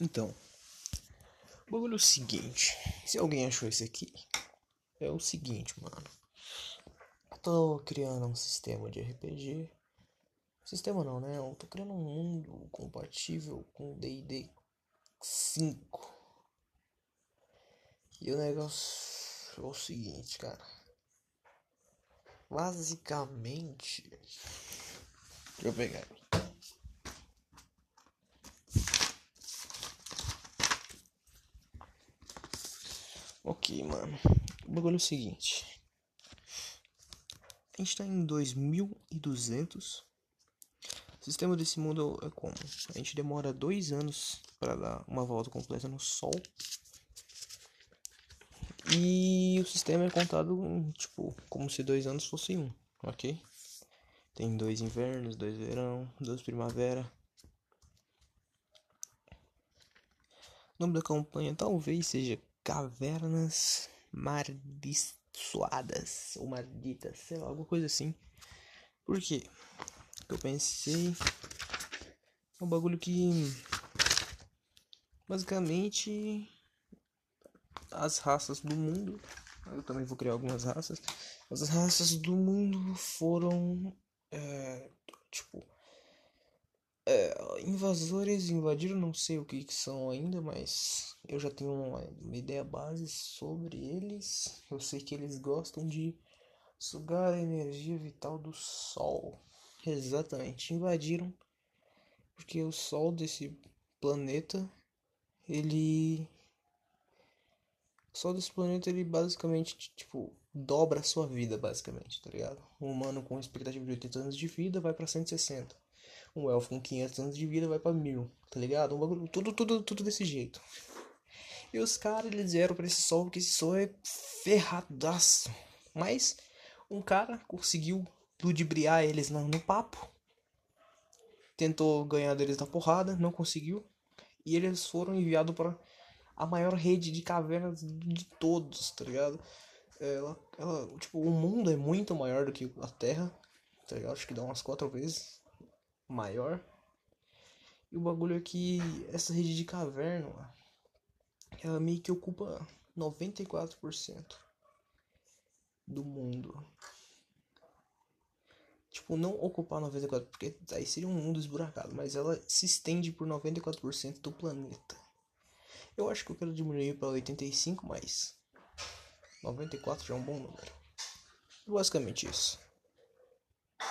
Então, o bagulho é o seguinte. Se alguém achou isso aqui, é o seguinte, mano. Eu tô criando um sistema de RPG. Sistema não, né? Eu tô criando um mundo compatível com D&D 5. E o negócio é o seguinte, cara. Basicamente. Deixa eu pegar. Ok, mano. O bagulho é o seguinte. A gente tá em 2200. O sistema desse mundo é como? A gente demora dois anos para dar uma volta completa no Sol. E o sistema é contado, tipo, como se dois anos fosse um, ok? Tem dois invernos, dois verão, duas primavera. O nome da campanha talvez seja cavernas maldiçoadas ou malditas, sei lá, alguma coisa assim. Por quê? Eu pensei é um bagulho que basicamente as raças do mundo, eu também vou criar algumas raças. As raças do mundo foram é, tipo é, invasores invadiram, não sei o que, que, são ainda, mas eu já tenho uma, uma, ideia base sobre eles. Eu sei que eles gostam de sugar a energia vital do Sol. Exatamente, invadiram porque o Sol desse planeta ele o Sol desse planeta ele basicamente tipo dobra a sua vida basicamente, tá ligado? Um humano com expectativa de 80 anos de vida vai para 160 um elfo com 500 anos de vida vai para mil, tá ligado? Um bagulho, tudo, tudo, tudo desse jeito. E os caras, eles vieram pra esse sol, porque esse sol é ferradaço. Mas, um cara conseguiu ludibriar eles no, no papo. Tentou ganhar deles na porrada, não conseguiu. E eles foram enviados para a maior rede de cavernas de todos, tá ligado? Ela, ela, tipo, o mundo é muito maior do que a Terra, tá ligado? Acho que dá umas quatro vezes maior. E o bagulho é que essa rede de caverna, ela meio que ocupa 94% do mundo. Tipo, não ocupar 94%, porque aí seria um mundo esburacado, mas ela se estende por 94% do planeta. Eu acho que eu quero diminuir para 85, mas 94 já é um bom número. Basicamente isso.